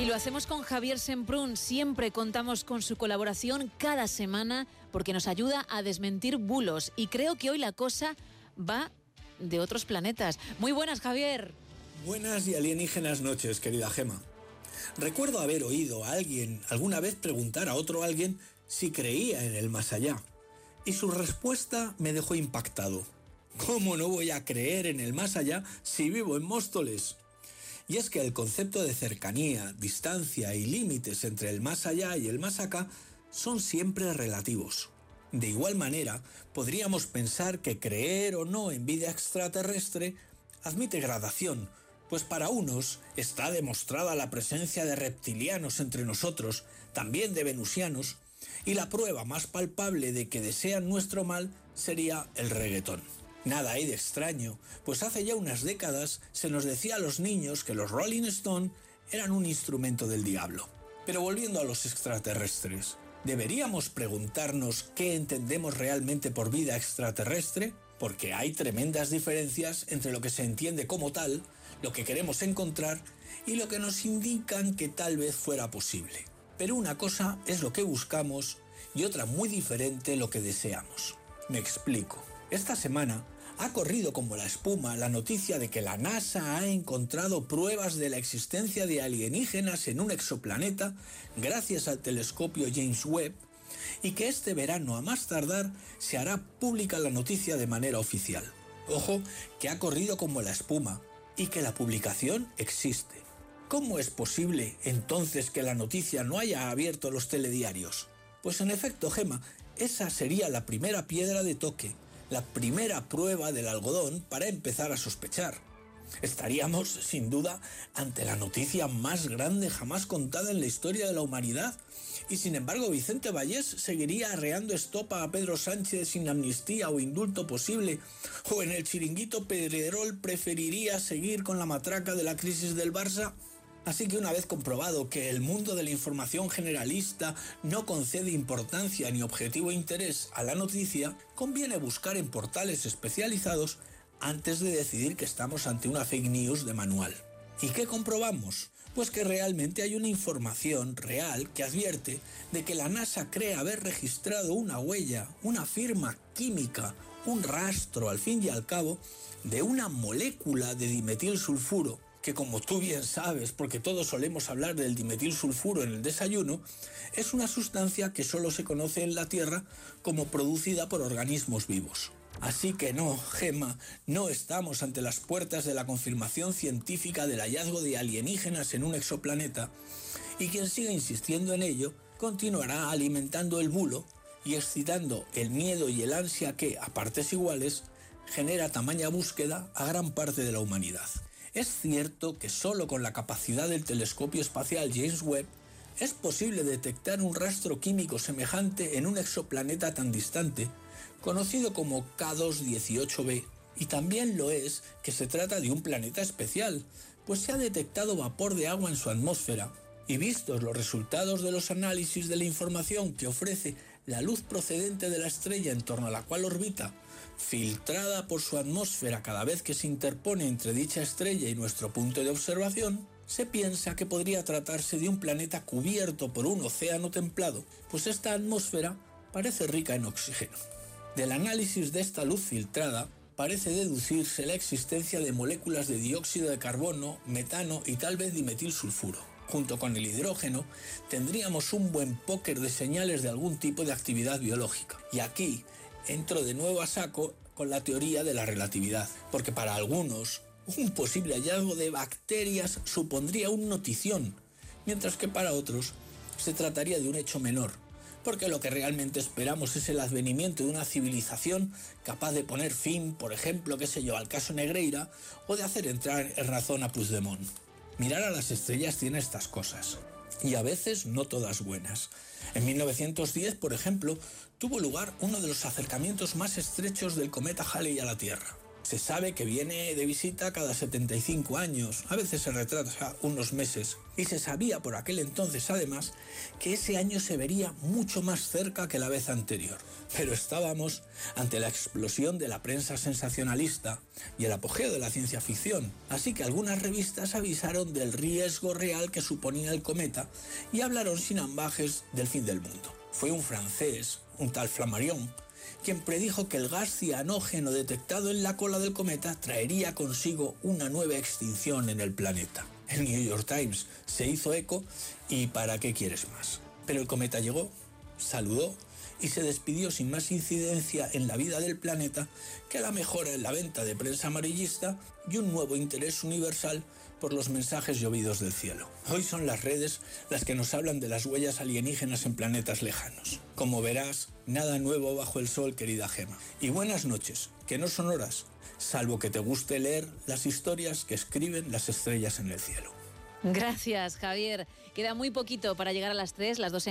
Y lo hacemos con Javier Semprún. Siempre contamos con su colaboración cada semana porque nos ayuda a desmentir bulos. Y creo que hoy la cosa va de otros planetas. Muy buenas, Javier. Buenas y alienígenas noches, querida Gema. Recuerdo haber oído a alguien alguna vez preguntar a otro alguien si creía en el más allá. Y su respuesta me dejó impactado. ¿Cómo no voy a creer en el más allá si vivo en Móstoles? Y es que el concepto de cercanía, distancia y límites entre el más allá y el más acá son siempre relativos. De igual manera, podríamos pensar que creer o no en vida extraterrestre admite gradación, pues para unos está demostrada la presencia de reptilianos entre nosotros, también de venusianos, y la prueba más palpable de que desean nuestro mal sería el reggaetón. Nada hay de extraño, pues hace ya unas décadas se nos decía a los niños que los Rolling Stone eran un instrumento del diablo. Pero volviendo a los extraterrestres, ¿deberíamos preguntarnos qué entendemos realmente por vida extraterrestre? Porque hay tremendas diferencias entre lo que se entiende como tal, lo que queremos encontrar y lo que nos indican que tal vez fuera posible. Pero una cosa es lo que buscamos y otra muy diferente lo que deseamos. Me explico. Esta semana ha corrido como la espuma la noticia de que la NASA ha encontrado pruebas de la existencia de alienígenas en un exoplaneta gracias al telescopio James Webb y que este verano a más tardar se hará pública la noticia de manera oficial. Ojo, que ha corrido como la espuma y que la publicación existe. ¿Cómo es posible entonces que la noticia no haya abierto los telediarios? Pues en efecto, Gema, esa sería la primera piedra de toque la primera prueba del algodón para empezar a sospechar. Estaríamos, sin duda, ante la noticia más grande jamás contada en la historia de la humanidad. Y sin embargo, Vicente Vallés seguiría arreando estopa a Pedro Sánchez sin amnistía o indulto posible. O en el chiringuito Pedrerol preferiría seguir con la matraca de la crisis del Barça. Así que una vez comprobado que el mundo de la información generalista no concede importancia ni objetivo interés a la noticia, conviene buscar en portales especializados antes de decidir que estamos ante una fake news de manual. ¿Y qué comprobamos? Pues que realmente hay una información real que advierte de que la NASA cree haber registrado una huella, una firma química, un rastro al fin y al cabo de una molécula de dimetilsulfuro que como tú bien sabes, porque todos solemos hablar del dimetilsulfuro en el desayuno, es una sustancia que solo se conoce en la Tierra como producida por organismos vivos. Así que no, Gemma, no estamos ante las puertas de la confirmación científica del hallazgo de alienígenas en un exoplaneta, y quien siga insistiendo en ello continuará alimentando el bulo y excitando el miedo y el ansia que, a partes iguales, genera tamaña búsqueda a gran parte de la humanidad. Es cierto que solo con la capacidad del telescopio espacial James Webb es posible detectar un rastro químico semejante en un exoplaneta tan distante, conocido como K218b, y también lo es que se trata de un planeta especial, pues se ha detectado vapor de agua en su atmósfera, y vistos los resultados de los análisis de la información que ofrece la luz procedente de la estrella en torno a la cual orbita, filtrada por su atmósfera cada vez que se interpone entre dicha estrella y nuestro punto de observación, se piensa que podría tratarse de un planeta cubierto por un océano templado, pues esta atmósfera parece rica en oxígeno. Del análisis de esta luz filtrada parece deducirse la existencia de moléculas de dióxido de carbono, metano y tal vez dimetilsulfuro. Junto con el hidrógeno, tendríamos un buen póker de señales de algún tipo de actividad biológica. Y aquí, entro de nuevo a saco con la teoría de la relatividad, porque para algunos un posible hallazgo de bacterias supondría un notición, mientras que para otros se trataría de un hecho menor, porque lo que realmente esperamos es el advenimiento de una civilización capaz de poner fin, por ejemplo, qué sé yo, al caso Negreira, o de hacer entrar en razón a Puigdemont. Mirar a las estrellas tiene estas cosas y a veces no todas buenas. En 1910, por ejemplo, tuvo lugar uno de los acercamientos más estrechos del cometa Halley a la Tierra. Se sabe que viene de visita cada 75 años, a veces se retrasa unos meses, y se sabía por aquel entonces además que ese año se vería mucho más cerca que la vez anterior. Pero estábamos ante la explosión de la prensa sensacionalista y el apogeo de la ciencia ficción, así que algunas revistas avisaron del riesgo real que suponía el cometa y hablaron sin ambajes del fin del mundo. Fue un francés, un tal Flammarion, quien predijo que el gas cianógeno detectado en la cola del cometa traería consigo una nueva extinción en el planeta. El New York Times se hizo eco y ¿para qué quieres más? Pero el cometa llegó, saludó y se despidió sin más incidencia en la vida del planeta que la mejora en la venta de prensa amarillista y un nuevo interés universal por los mensajes llovidos del cielo. Hoy son las redes las que nos hablan de las huellas alienígenas en planetas lejanos. Como verás, nada nuevo bajo el sol, querida Gema. Y buenas noches, que no son horas, salvo que te guste leer las historias que escriben las estrellas en el cielo. Gracias, Javier. Queda muy poquito para llegar a las 3, las dos en